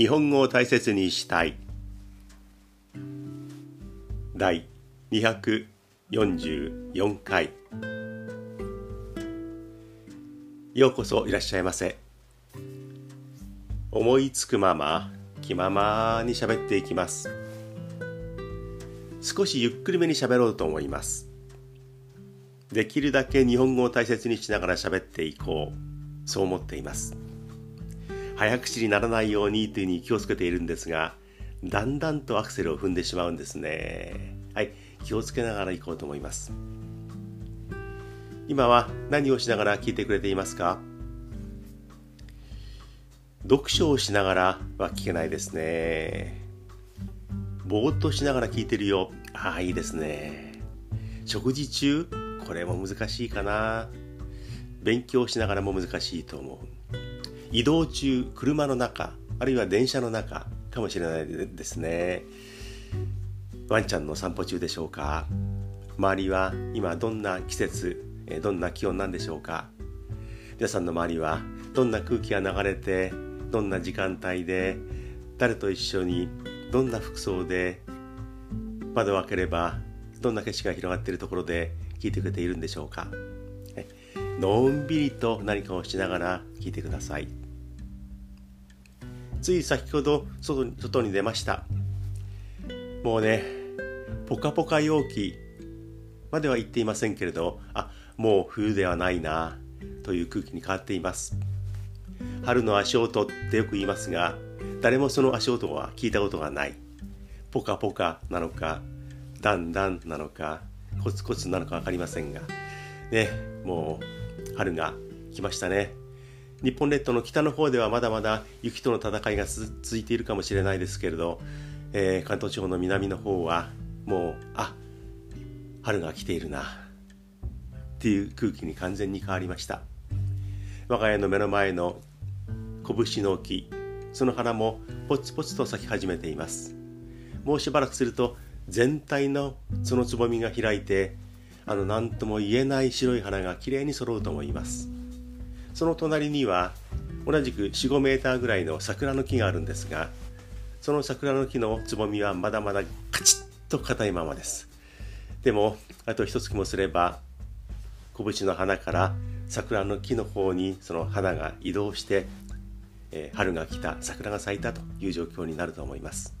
日本語を大切にしたい。第244回。ようこそいらっしゃいませ。思いつくまま気ままに喋っていきます。少しゆっくりめに喋ろうと思います。できるだけ日本語を大切にしながら喋っていこう。そう思っています。早口にならないようにというふうに気をつけているんですがだんだんとアクセルを踏んでしまうんですね。はい。気をつけながら行こうと思います。今は何をしながら聞いてくれていますか？読書をしながらは聞けないですね。ぼーっとしながら聞いてるよ。ああいいですね。食事中これも難しいかな。勉強しながらも難しいと思う。移動中車の中あるいは電車の中かもしれないですね。ワンちゃんの散歩中でしょうか。周りは今どんな季節どんな気温なんでしょうか。皆さんの周りはどんな空気が流れてどんな時間帯で誰と一緒にどんな服装で窓を開ければどんな景色が広がっているところで聞いてくれているんでしょうか。のんびりと何かをしながら聞いてください。つい先ほど外に外に出ました。もうねポカポカ陽気までは言っていませんけれどあもう冬ではないなという空気に変わっています。春の足音ってよく言いますが誰もその足音は聞いたことがない。ポカポカなのかだんだんなのかコツコツなのか分かりませんがねもう春が来ましたね。日本列島の北の方ではまだまだ雪との戦いが続いているかもしれないですけれど、えー、関東地方の南の方はもうあ春が来ているなっていう空気に完全に変わりました。我が家の目の前の拳の木その花もポツポツと咲き始めています。もうしばらくすると全体のそのつぼみが開いてあの何とも言えない白い花がきれいに揃うと思います。その隣には同じく45メーターぐらいの桜の木があるんですがその桜の木のつぼみはまだまだカチッと硬いままです。でもあと一月もすれば拳の花から桜の木の方にその花が移動して、えー、春が来た桜が咲いたという状況になると思います。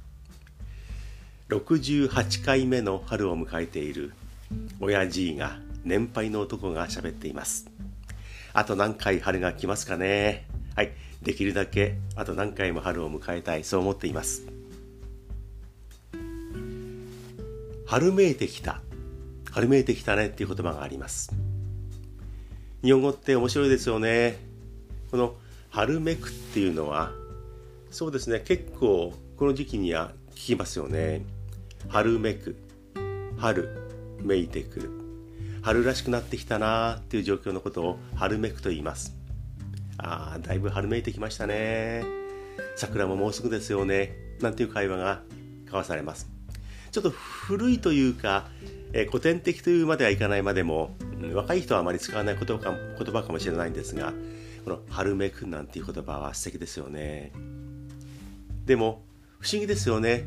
68回目の春を迎えている親父が年配の男が喋っていますあと何回春が来ますかね。はい。できるだけあと何回も春を迎えたい、そう思っています。春めいてきた。春めいてきたねっていう言葉があります。日本語って面白いですよね。この春めくっていうのは、そうですね、結構この時期には聞きますよね。春めく。春めいてく。る。春らしくなってきたなっていう状況のことを春めくと言います。ああだいぶ春めいてきましたね。桜ももうすぐですよね。なんていう会話が交わされます。ちょっと古いというか、えー、古典的というまではいかないまでも、うん、若い人はあまり使わない言葉か言葉かもしれないんですがこの春めくなんていう言葉は素敵ですよね。でも不思議ですよね。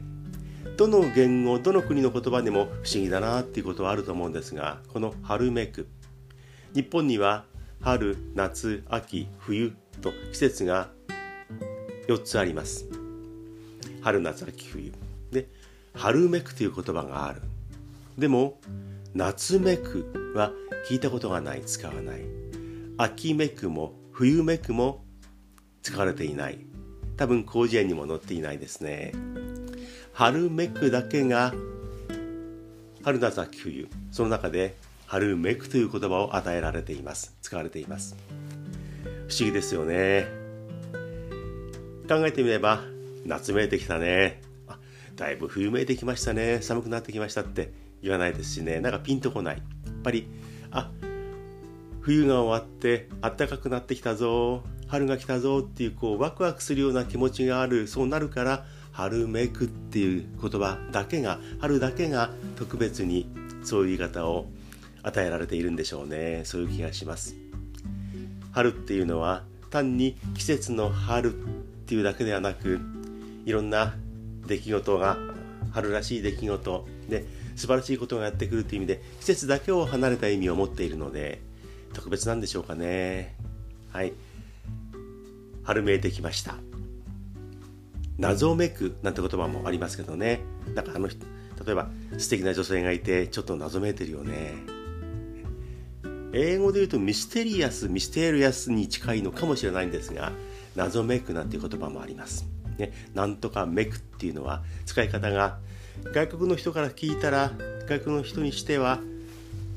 どの言語どの国の言葉でも不思議だなっていうことはあると思うんですがこの春めく日本には春夏秋冬と季節が4つあります。春夏秋冬。で春めくという言葉がある。でも夏めくは聞いたことがない。使わない。秋めくも冬めくも使われていない。多分広辞苑にも載っていないですね。春めくだけが春夏秋冬その中で春めくという言葉を与えられています。使われています。不思議ですよね。考えてみれば夏めいてきたね。あだいぶ冬めいてきましたね。寒くなってきましたって言わないですしね。なんかピンとこない。やっぱりあ冬が終わって暖かくなってきたぞ。春が来たぞっていうこうワクワクするような気持ちがあるそうなるから春めくっていう言葉だけが春だけが特別にそういう言い方を与えられているんでしょうね。そういう気がします。春っていうのは単に季節の春っていうだけではなくいろんな出来事が春らしい出来事で素晴らしいことがやってくるという意味で季節だけを離れた意味を持っているので特別なんでしょうかね。はい。春めいてきました。謎めくなんて言葉もありますけどね。なんかあの人例えば素敵な女性がいてちょっと謎めいてるよね。英語で言うとミステリアスミステリアスに近いのかもしれないんですが謎めくなんていう言葉もあります。ね、なんとかめくっていうのは使い方が外国の人から聞いたら外国の人にしては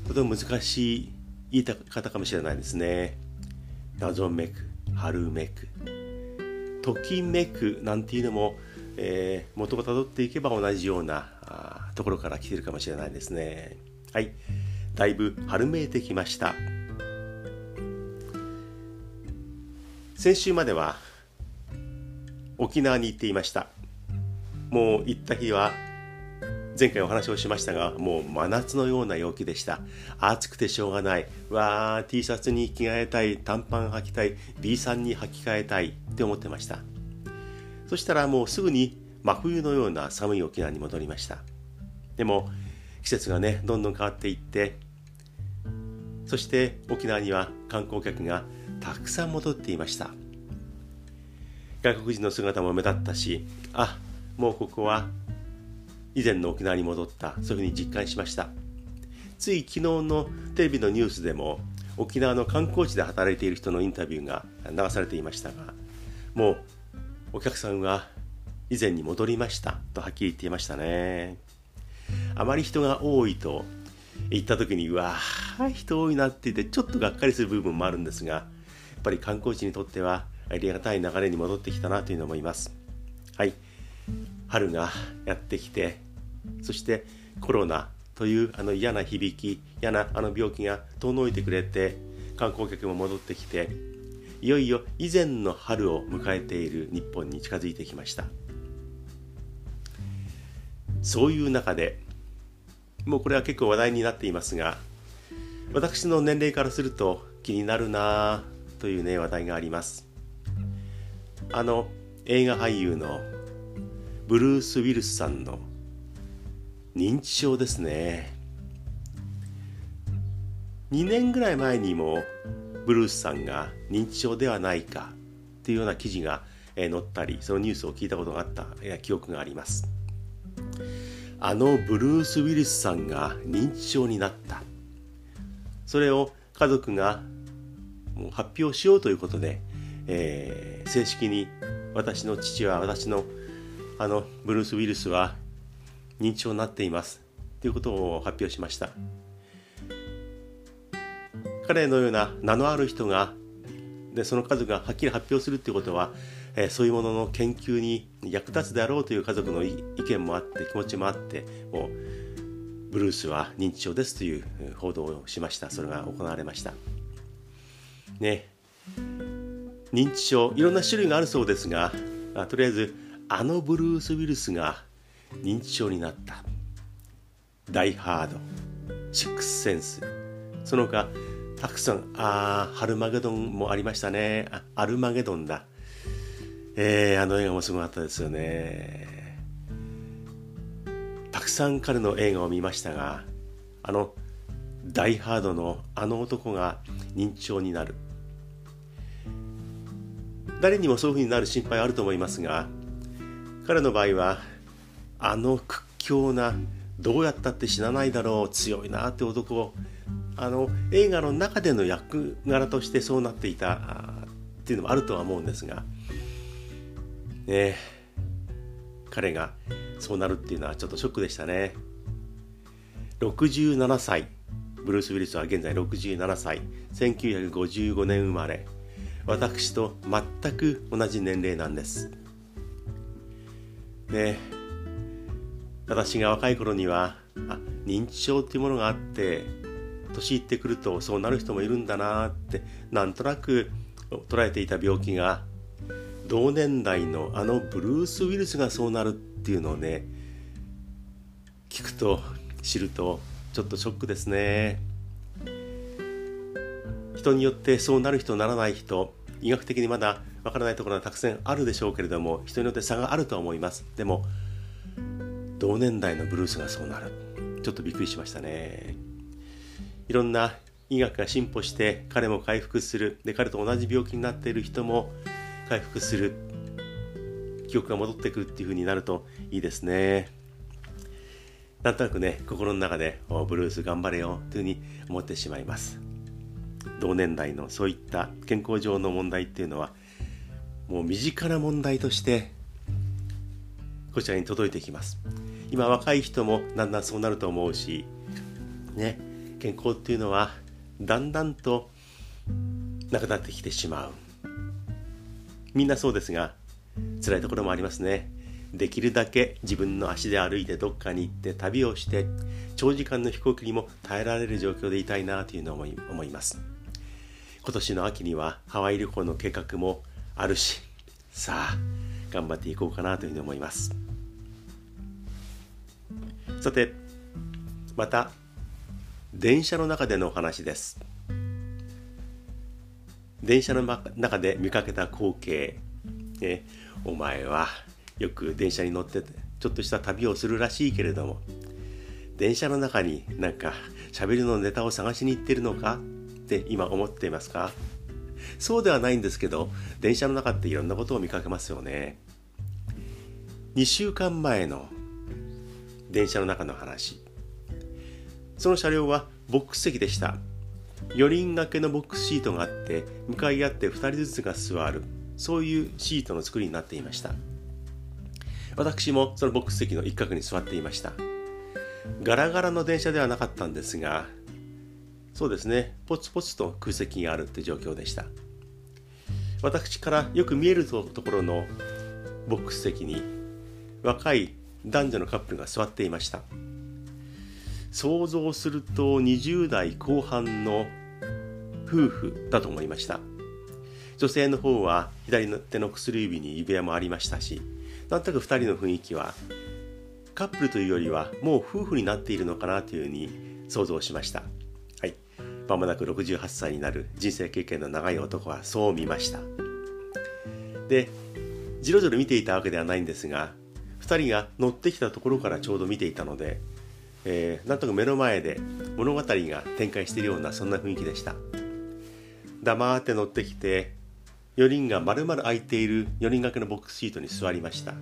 とても難しい言い方かもしれないですね。謎めく、春めく、ときめくなんていうのも、えー、元をたどっていけば同じようなところから来てるかもしれないですね。はい。だいぶ春めいてきました。先週までは沖縄に行っていましたもう行った日は前回お話をしましたがもう真夏のような陽気でした。暑くてしょうがない。わー T シャツに着替えたい。短パン履きたい。B さんに履き替えたい。って思ってました。そしたらもうすぐに真冬のような寒い沖縄に戻りました。でも季節がねどんどん変わっていってそして沖縄には観光客がたくさん戻っていました。外国人の姿も目立ったしあもうここは以前の沖縄に戻ったそういうふうに実感しましたつい昨日のテレビのニュースでも沖縄の観光地で働いている人のインタビューが流されていましたがもうお客さんは以前に戻りましたとはっきり言っていましたねあまり人が多いと行った時にうわー人多いなって言ってちょっとがっかりする部分もあるんですがやっぱり観光地にとってはありがたい流れに戻ってきたなというのを思います。はい。春がやってきて、そしてコロナというあの嫌な響き、嫌なあの病気が遠のいてくれて、観光客も戻ってきて、いよいよ以前の春を迎えている日本に近づいてきました。そういう中で、もうこれは結構話題になっていますが、私の年齢からすると気になるなというね話題があります。あの映画俳優のブルース・ウィルスさんの認知症ですね。2年ぐらい前にもブルースさんが認知症ではないかっていうような記事が載ったりそのニュースを聞いたことがあった記憶があります。あのブルース・ウィルスさんが認知症になった。それを家族がもう発表しようということでえー、正式に私の父は私のあのブルース・ウィルスは認知症になっています。ということを発表しました。彼のような名のある人がでその家族がはっきり発表するということは、えー、そういうものの研究に役立つであろうという家族の意見もあって気持ちもあってもうブルースは認知症ですという報道をしました。それが行われました。ね。認知症いろんな種類があるそうですがとりあえずあのブルース・ウィルスが認知症になった。ダイ・ハード。シックス・センス。その他たくさんああハルマゲドンもありましたね。あアルマゲドンだ。えー、あの映画もすごかったですよね。たくさん彼の映画を見ましたがあのダイ・ハードのあの男が認知症になる。誰にもそういうふうになる心配あると思いますが彼の場合はあの屈強などうやったって死なないだろう強いなって男。をあの映画の中での役柄としてそうなっていたっていうのもあるとは思うんですが。ね。彼がそうなるっていうのはちょっとショックでしたね。67歳。ブルース・ウィリスは現在67歳。1955年生まれ。私と全く同じ年齢なんです。で私が若い頃にはあ認知症っていうものがあって年いってくるとそうなる人もいるんだなってなんとなく捉えていた病気が同年代のあのブルース・ウィルスがそうなるっていうのをね聞くと知るとちょっとショックですね。人によってそうなる人ならない人医学的にまだわからないところはたくさんあるでしょうけれども人によって差があると思います。でも同年代のブルースがそうなる。ちょっとびっくりしましたね。いろんな医学が進歩して彼も回復する。で彼と同じ病気になっている人も回復する。記憶が戻ってくるっていう風になるといいですね。なんとなくね心の中でブルース頑張れよというふうに思ってしまいます。同年代のそういった健康上の問題っていうのはもう身近な問題としてこちらに届いてきます。今若い人もだんだんそうなると思うしね健康っていうのはだんだんとなくなってきてしまう。みんなそうですが辛いところもありますね。できるだけ自分の足で歩いてどっかに行って旅をして長時間の飛行機にも耐えられる状況でいたいなというのを思います。今年の秋にはハワイ旅行の計画もあるしさあ頑張っていこうかなというふうに思います。さてまた電車の中でのお話です。電車の中で見かけた光景、ね、お前はよく電車に乗ってちょっとした旅をするらしいけれども。電車の中になんか喋りのネタを探しに行ってるのか？って今思っていますか？そうではないんですけど電車の中っていろんなことを見かけますよね。2週間前の電車の中の話。その車両はボックス席でした。4人掛けのボックスシートがあって向かい合って2人ずつが座る。そういうシートの作りになっていました。私もそのボックス席の一角に座っていました。ガラガラの電車ではなかったんですがそうですね。ポツポツと空席があるって状況でした。私からよく見えるところのボックス席に若い男女のカップルが座っていました。想像すると20代後半の夫婦だと思いました。女性の方は左の手の薬指に指輪もありましたしなんとなく2人の雰囲気はカップルというよりはもう夫婦になっているのかなというふうに想像しました。はい。まもなく68歳になる人生経験の長い男はそう見ました。でじろじろ見ていたわけではないんですが2人が乗ってきたところからちょうど見ていたのでえー、なんとか目の前で物語が展開しているようなそんな雰囲気でした。黙って乗ってきて4人が丸々空いている4人掛けのボックスシートに座りました。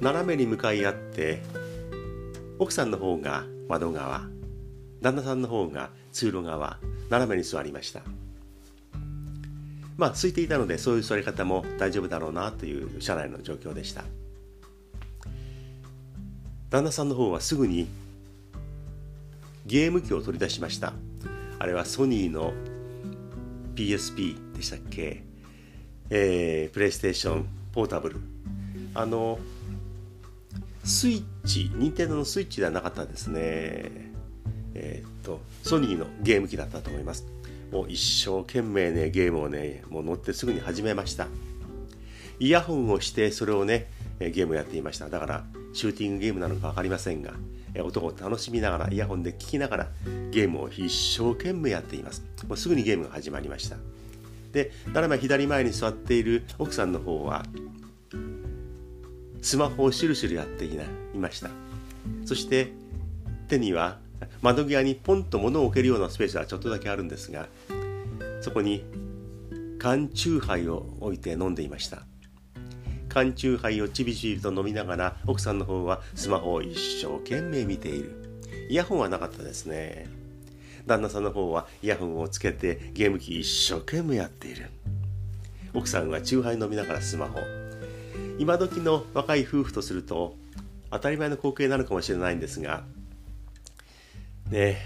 斜めに向かい合って奥さんの方が窓側旦那さんの方が通路側斜めに座りました。まあ空いていたのでそういう座り方も大丈夫だろうなという車内の状況でした。旦那さんの方はすぐにゲーム機を取り出しました。あれはソニーの PSP でしたっけ？えー、プレイステーションポータブルあのスイッチ任天堂のスイッチではなかったですね。えー、っとソニーのゲーム機だったと思います。もう一生懸命ねゲームをねもう乗ってすぐに始めました。イヤホンをしてそれをねゲームをやっていました。だからシューティングゲームなのか分かりませんが音を楽しみながらイヤホンで聴きながらゲームを一生懸命やっています。もうすぐにゲームが始まりました。で斜め左前に座っている奥さんの方はスマホをシュルシュルやっていました。そして手には窓際にポンと物を置けるようなスペースはちょっとだけあるんですがそこに缶チューハイを置いて飲んでいました。缶チューハイをちびちびと飲みながら奥さんの方はスマホを一生懸命見ている。イヤホンはなかったですね。旦那さんの方はイヤホンをつけてゲーム機一生懸命やっている。奥さんはチューハイ飲みながらスマホ。今時の若い夫婦とすると当たり前の光景なのかもしれないんですがね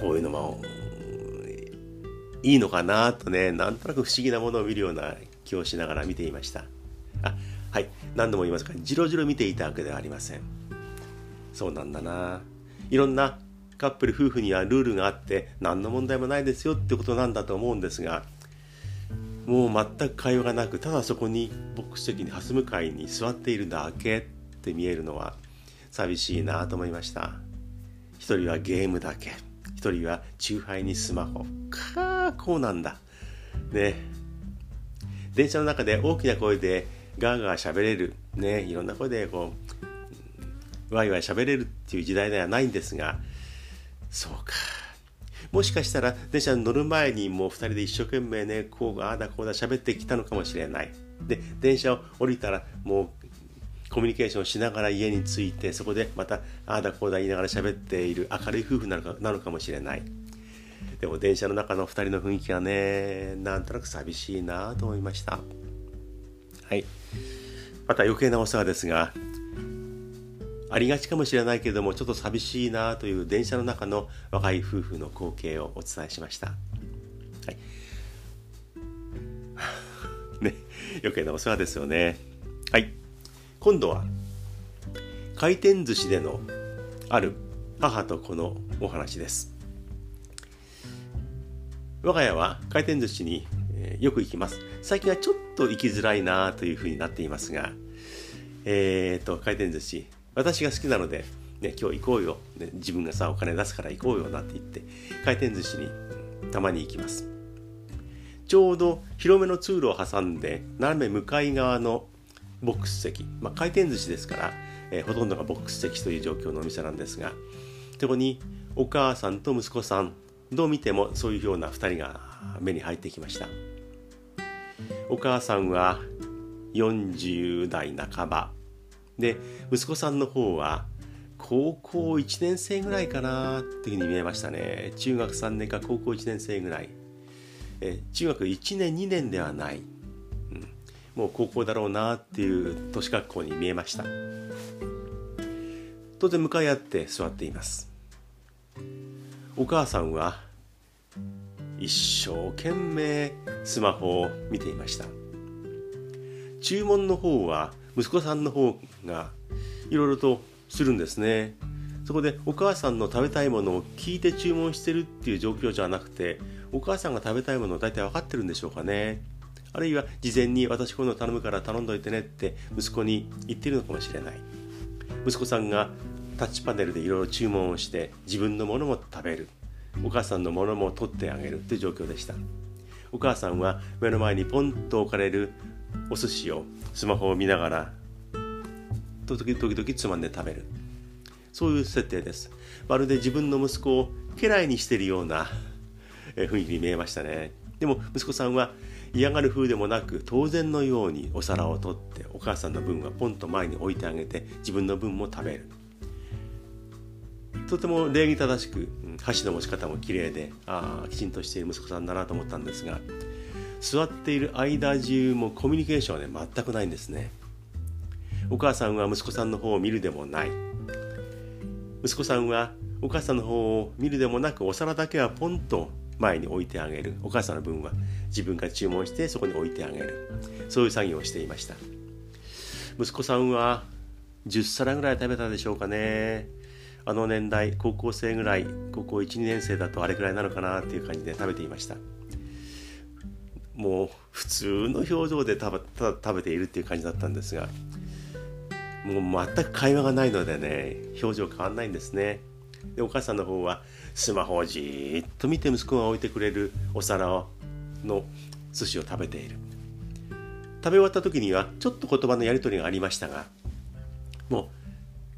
こういうのもいいのかなとねなんとなく不思議なものを見るような気をしながら見ていました。あはい。何度も言いますがじろじろ見ていたわけではありません。そうなんだな。いろんなカップル夫婦にはルールがあって何の問題もないですよってことなんだと思うんですがもう全く会話がなくただそこにボックス席にハス向かいに座っているだけって見えるのは寂しいなと思いました。一人はゲームだけ。一人はチューハイにスマホ。かあこうなんだ。ね。電車の中で大きな声でガーガー喋れるねいろんな声でこうワイワイ喋れるっていう時代ではないんですがそうか。もしかしたら電車に乗る前にもう2人で一生懸命ねこうああだこうだ喋ってきたのかもしれない。で電車を降りたらもうコミュニケーションしながら家に着いてそこでまたああだこうだ言いながら喋っている明るい夫婦なのかなのかもしれない。でも電車の中の2人の雰囲気がねなんとなく寂しいなと思いましたはいまた余計なお世話ですがありがちかもしれないけれどもちょっと寂しいなという電車の中の若い夫婦の光景をお伝えしました。はい、ね余計なお世話ですよね。はい今度は回転寿司でのある母と子のお話です。我が家は回転寿司によく行きます。最近はちょっと行きづらいなというふうになっていますが、えっ、ー、と、回転寿司、私が好きなので、ね、今日行こうよ、ね、自分がさお金出すから行こうよなんて言って回転寿司にたまに行きます。ちょうど広めの通路を挟んで斜め向かい側のボックス席、まあ、回転寿司ですから、えー、ほとんどがボックス席という状況のお店なんですがそこにお母さんと息子さんどう見てもそういうような2人が目に入ってきました。お母さんは40代半ば。で息子さんの方は高校1年生ぐらいかなっていうふうに見えましたね。中学3年か高校1年生ぐらい。え中学1年2年ではない、うん、もう高校だろうなっていう年学校に見えました。当然向かい合って座っています。お母さんは一生懸命スマホを見ていました。注文の方は息子さんの方がいろいろとするんですね。そこでお母さんの食べたいものを聞いて注文してるっていう状況じゃなくてお母さんが食べたいものを大体分かってるんでしょうかね。あるいは事前に私こういうの頼むから頼んどいてねって息子に言ってるのかもしれない。息子さんがタッチパネルでいろいろ注文をして自分のものも食べる。お母さんのものも取ってあげるという状況でした。お母さんは目の前にポンと置かれるお寿司をスマホを見ながら時々時々つまんで食べる。そういう設定です。まるで自分の息子を家来にしているような雰囲気に見えましたね。でも息子さんは嫌がる風でもなく当然のようにお皿を取ってお母さんの分はポンと前に置いてあげて自分の分も食べる。とても礼儀正しく箸の持ち方も綺麗であきちんとしている息子さんだなと思ったんですが座っている間中もコミュニケーションはね全くないんですね。お母さんは息子さんの方を見るでもない。息子さんはお母さんの方を見るでもなくお皿だけはポンと前に置いてあげる。お母さんの分は自分が注文してそこに置いてあげる。そういう作業をしていました。息子さんは10皿ぐらい食べたでしょうかね。あの年代高校生ぐらい高校12年生だとあれくらいなのかなっていう感じで食べていました。もう普通の表情で食べ食べているっていう感じだったんですがもう全く会話がないのでね表情変わんないんですね。でお母さんの方はスマホをじっと見て息子が置いてくれるお皿の寿司を食べている。食べ終わった時にはちょっと言葉のやり取りがありましたがもう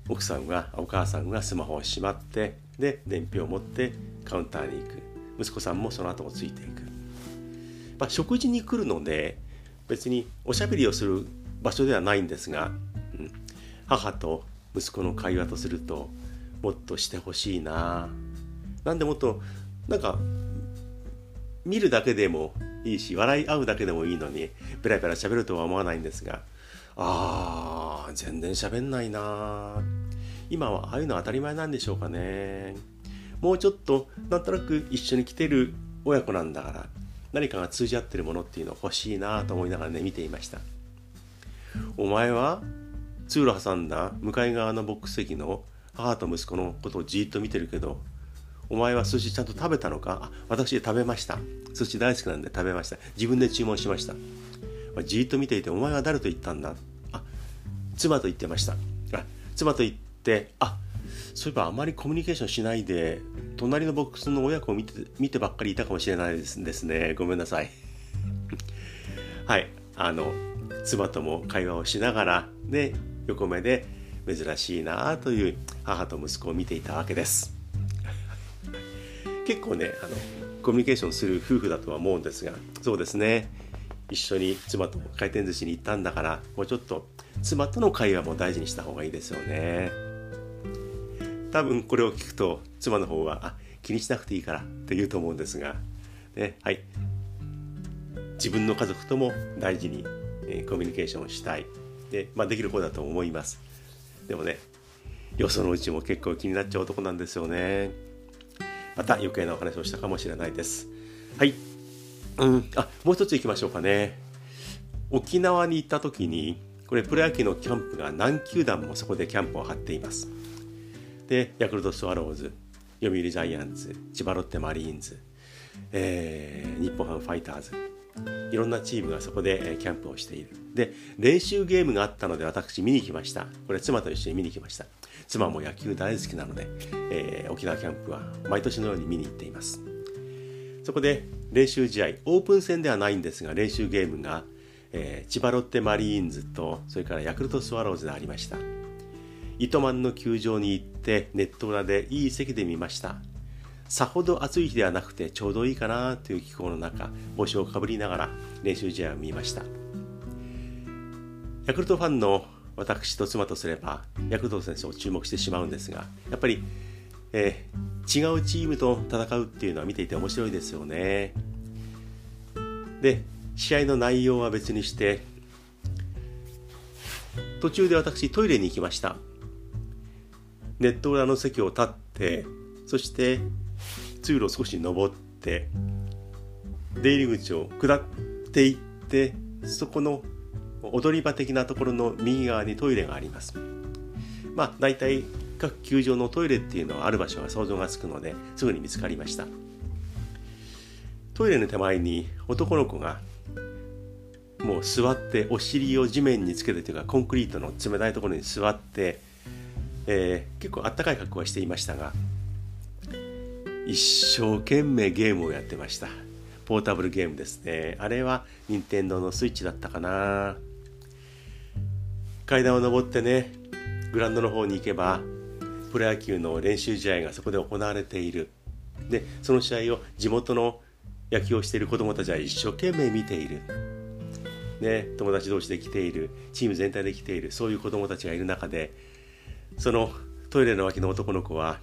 奥さんがお母さんがスマホをしまってで伝票を持ってカウンターに行く。息子さんもその後もついていく、まあ、食事に来るので別におしゃべりをする場所ではないんですがうん。母と息子の会話とするともっとしてほしいな。なんでもっとなんか見るだけでもいいし笑い合うだけでもいいのにペラペラ喋るとは思わないんですがあー全然喋んないな。今はああいうの当たり前なんでしょうかね。もうちょっとなんとなく一緒に来てる親子なんだから何かが通じ合ってるものっていうの欲しいなと思いながらね見ていました。お前は通路挟んだ向かい側のボックス席の母と息子のことをじっと見てるけどお前は寿司ちゃんと食べたのか？あ私食べました。寿司大好きなんで食べました。自分で注文しました。じっと見ていてお前は誰と言ったんだ？妻と言ってました。あ妻と言ってあそういえばあまりコミュニケーションしないで隣のボックスの親子を見て見てばっかりいたかもしれないですですね。ごめんなさい。はい。あの妻とも会話をしながらで横目で珍しいなという母と息子を見ていたわけです。結構ねあのコミュニケーションする夫婦だとは思うんですがそうですね。一緒に妻と回転寿司に行ったんだからもうちょっと妻との会話も大事にした方がいいですよね。多分これを聞くと妻の方はあ気にしなくていいからって言うと思うんですが、ね、はい。自分の家族とも大事に、えコミュニケーションをしたい。で,、まあ、できる方だと思います。でもねよそのうちも結構気になっちゃう男なんですよね。また余計なお話をしたかもしれないです。はい。うん。あもう一つ行きましょうかね。沖縄に行った時にこれプロ野球のキャンプが何球団もそこでキャンプを張っています。でヤクルトスワローズ読売ジャイアンツ千葉ロッテマリーンズ、えー、日本ハムファイターズいろんなチームがそこでキャンプをしている。で練習ゲームがあったので私見に行きました。これ妻と一緒に見に行きました。妻も野球大好きなので、えー、沖縄キャンプは毎年のように見に行っています。そこで練習試合オープン戦ではないんですが練習ゲームが、えー、千葉ロッテマリーンズとそれからヤクルトスワローズでありました。糸満の球場に行ってネット裏でいい席で見ました。さほど暑い日ではなくてちょうどいいかなという気候の中帽子をかぶりながら練習試合を見ました。ヤクルトファンの私と妻とすればヤクルト選手を注目してしまうんですがやっぱり、えー、違うチームと戦うっていうのは見ていて面白いですよね。で試合の内容は別にして途中で私トイレに行きました。ネット裏の席を立ってそして通路を少し登って出入り口を下っていってそこの踊り場的なところの右側にトイレがあります。まあ大体各球場のトイレっていうのはある場所が想像がつくのですぐに見つかりました。トイレの手前に男の子がもう座ってお尻を地面につけてというかコンクリートの冷たいところに座って、えー、結構あったかい格好はしていましたが一生懸命ゲームをやってました。ポータブルゲームですね。あれは任天堂のスイッチだったかな。階段を上ってねグラウンドの方に行けばプロ野球の練習試合がそこで行われている。でその試合を地元の野球をしている子どもたちは一生懸命見ている、ね、友達同士で来ているチーム全体で来ているそういう子どもたちがいる中でそのトイレの脇の男の子は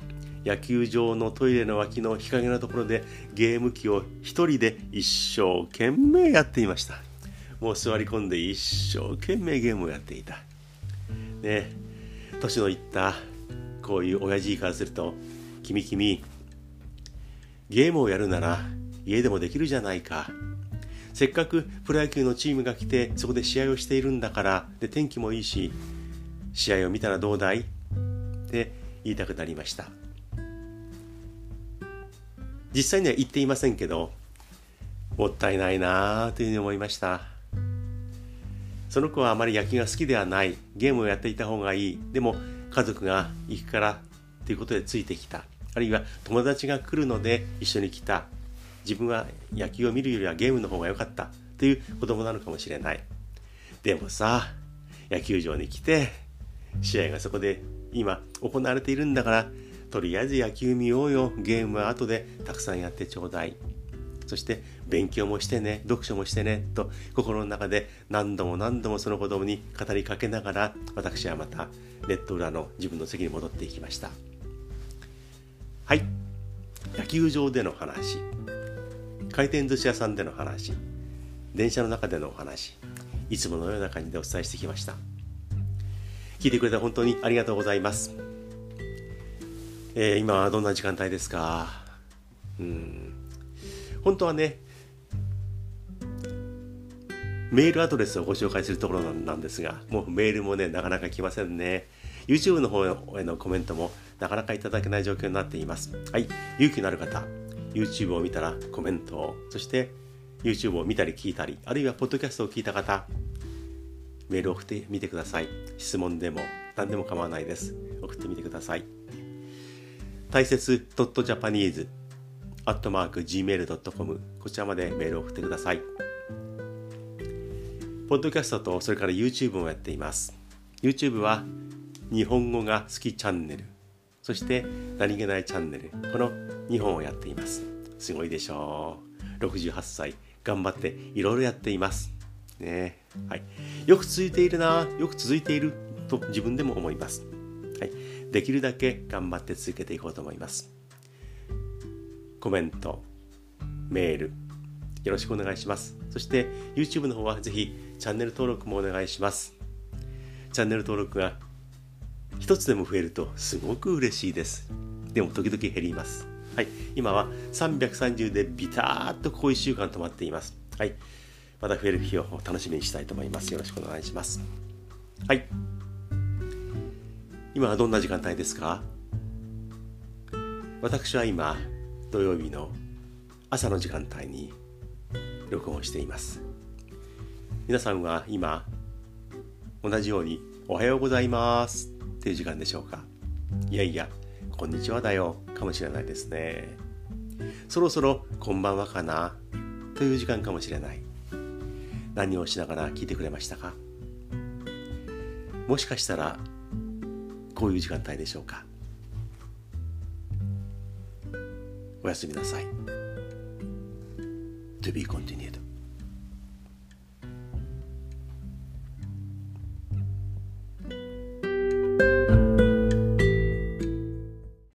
野球場のトイレの脇の日陰のところでゲーム機を一人で一生懸命やっていました。もう座り込んで一生懸命ゲームをやっていた。ね年のいったこういう親父からすると「君君ゲームをやるなら家でもできるじゃないか」せっかくプロ野球のチームが来てそこで試合をしているんだからで天気もいいし試合を見たらどうだい？って言いたくなりました。実際には言っていませんけどもったいないなあというふうに思いました。その子はあまり野球が好きではない。ゲームをやっていた方がいい。でも家族が行くからということでついてきた。あるいは友達が来るので一緒に来た。自分は野球を見るよりはゲームの方が良かったという子供なのかもしれない。でもさ野球場に来て試合がそこで今行われているんだからとりあえず野球見ようよ。ゲームは後でたくさんやってちょうだい。そして勉強もしてね読書もしてねと心の中で何度も何度もその子供に語りかけながら私はまたネット裏の自分の席に戻っていきました。はい。野球場での話。回転寿司屋さんでの話電車の中でのお話いつものような感じでお伝えしてきました。聞いてくれて本当にありがとうございます。えー、今はどんな時間帯ですか？うん。本当はねメールアドレスをご紹介するところなんですがもうメールもねなかなか来ませんね。YouTube の方へのコメントもなかなかいただけない状況になっています。はい。勇気のある方 YouTube を見たらコメントを。そして YouTube を見たり聞いたりあるいはポッドキャストを聞いた方メールを送ってみてください。質問でも何でも構わないです。送ってみてください。大切 .japanese アットマーク gmail.com こちらまでメールを送ってください。ポッドキャストとそれから YouTube もやっています。YouTube は日本語が好きチャンネル。そして何気ないチャンネル。この2本をやっています。すごいでしょう。68歳。頑張っていろいろやっています。ね。はい、よく続いているな。よく続いていると自分でも思います、はい、できるだけ頑張って続けていこうと思います。コメント。メール。よろしくお願いします。そして YouTube の方はぜひチャンネル登録もお願いします。チャンネル登録が一つでも増えるとすごく嬉しいです。でも時々減ります。はい。今は330でビターッとこう1週間止まっています。はい。また増える日を楽しみにしたいと思います。よろしくお願いします。はい。今はどんな時間帯ですか？私は今土曜日の朝の時間帯に録音しています。皆さんは今同じようにおはようございますっていう時間でしょうか？いやいや。こんにちはだよ。かもしれないですね。そろそろこんばんはかな。という時間かもしれない。何をしながら聞いてくれましたか？もしかしたらこういう時間帯でしょうか？おやすみなさい。To be continued.